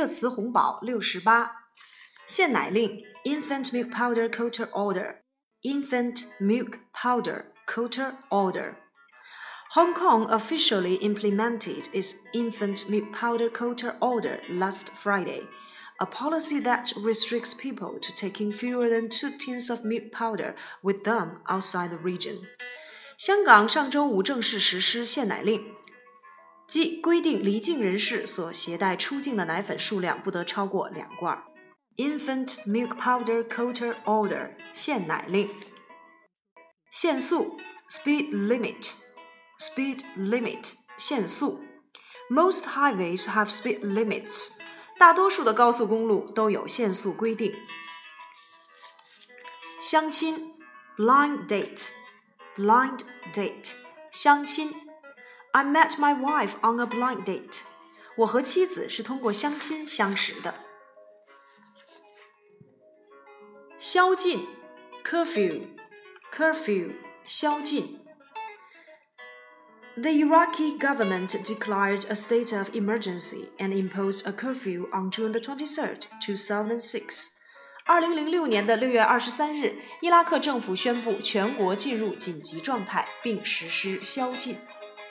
热词红宝六十八，限奶令 infant milk powder quota order infant milk powder quota order。Hong Kong officially implemented its infant milk powder quota order last Friday, a policy that restricts people to taking fewer than two tins of milk powder with them outside the region. 香港上周五正式实施限奶令，即规定离境人士所携带出境的奶粉数量不得超过两罐。Infant milk powder quota order 限奶令。限速 speed limit。speed limit 限速。Most highways have speed limits。大多数的高速公路都有限速规定。相亲 blind date blind date 相亲。I met my wife on a blind date。我和妻子是通过相亲相识的。宵禁 curfew curfew 宵禁。the Iraqi government declared a state of emergency and imposed a curfew on June 23, 2006. 二零零六年的六月二十三日，伊拉克政府宣布全国进入紧急状态，并实施宵禁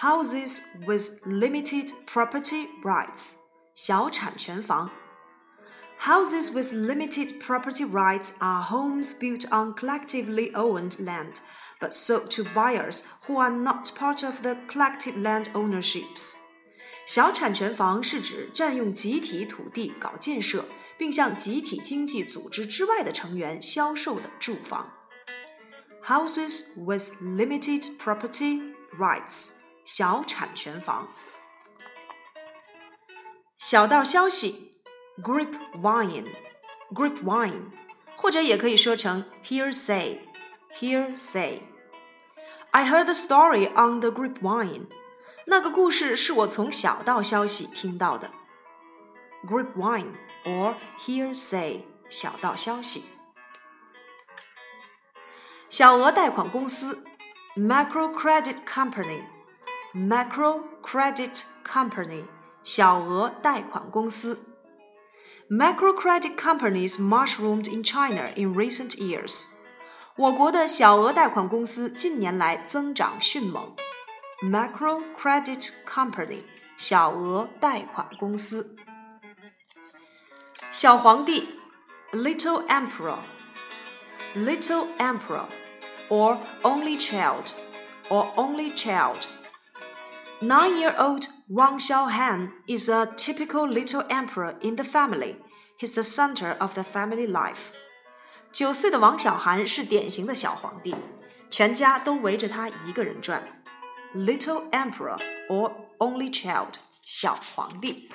houses with limited property rights 小产权房。Houses with limited property rights are homes built on collectively owned land but sold to buyers who are not part of the collective land ownerships。小产权房是指占用集体土地搞建设，并向集体经济组织之外的成员销售的住房。Houses with limited property rights， 小产权房。小道消息，grapevine，grapevine，或者也可以说成 hearsay，hearsay。I heard the story on the grapevine。那个故事是我从小道消息听到的。Grapevine or hearsay，小道消息。小额贷款公司，macro credit company company，macro credit company，小额贷款公司。Macro credit companies mushroomed in China in recent years. 我国的小额贷款公司近年来增长迅猛。Macro Credit Company 小额贷款公司。小皇帝 Little Emperor Little Emperor or Only Child or Only Child Nine-year-old Wang Xiaohan is a typical little emperor in the family. He's the center of the family life. 九岁的王小寒是典型的小皇帝，全家都围着他一个人转。Little Emperor or Only Child，小皇帝。